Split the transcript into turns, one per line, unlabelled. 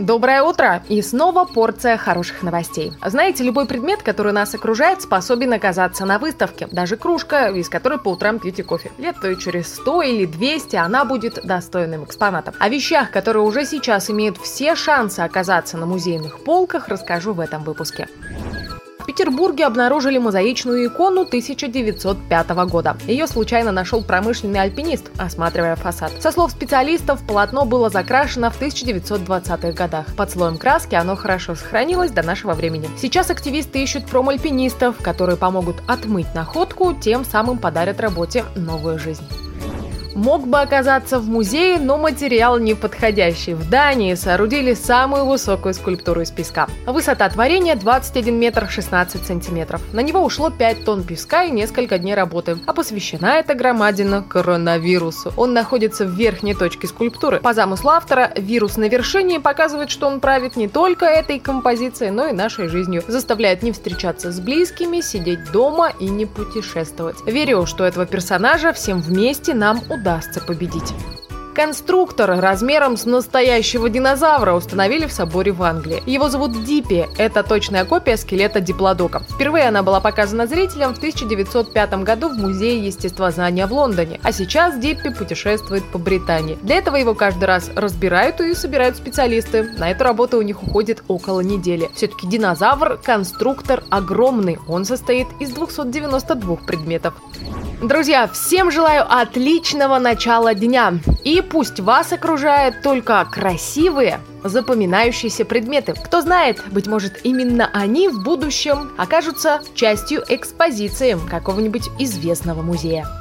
Доброе утро! И снова порция хороших новостей. Знаете, любой предмет, который нас окружает, способен оказаться на выставке. Даже кружка, из которой по утрам пьете кофе. Лет то и через 100 или 200 она будет достойным экспонатом. О вещах, которые уже сейчас имеют все шансы оказаться на музейных полках, расскажу в этом выпуске. Петербурге обнаружили мозаичную икону 1905 года. Ее случайно нашел промышленный альпинист, осматривая фасад. Со слов специалистов, полотно было закрашено в 1920-х годах. Под слоем краски оно хорошо сохранилось до нашего времени. Сейчас активисты ищут промальпинистов, которые помогут отмыть находку, тем самым подарят работе новую жизнь мог бы оказаться в музее, но материал неподходящий. В Дании соорудили самую высокую скульптуру из песка. Высота творения 21 метр 16 сантиметров. На него ушло 5 тонн песка и несколько дней работы. А посвящена эта громадина коронавирусу. Он находится в верхней точке скульптуры. По замыслу автора, вирус на вершине показывает, что он правит не только этой композицией, но и нашей жизнью. Заставляет не встречаться с близкими, сидеть дома и не путешествовать. Верю, что этого персонажа всем вместе нам удастся удастся победить. Конструктор размером с настоящего динозавра установили в соборе в Англии. Его зовут Дипи. Это точная копия скелета диплодока. Впервые она была показана зрителям в 1905 году в Музее естествознания в Лондоне. А сейчас Диппи путешествует по Британии. Для этого его каждый раз разбирают и собирают специалисты. На эту работу у них уходит около недели. Все-таки динозавр – конструктор огромный. Он состоит из 292 предметов. Друзья, всем желаю отличного начала дня. И пусть вас окружают только красивые, запоминающиеся предметы. Кто знает, быть может, именно они в будущем окажутся частью экспозиции какого-нибудь известного музея.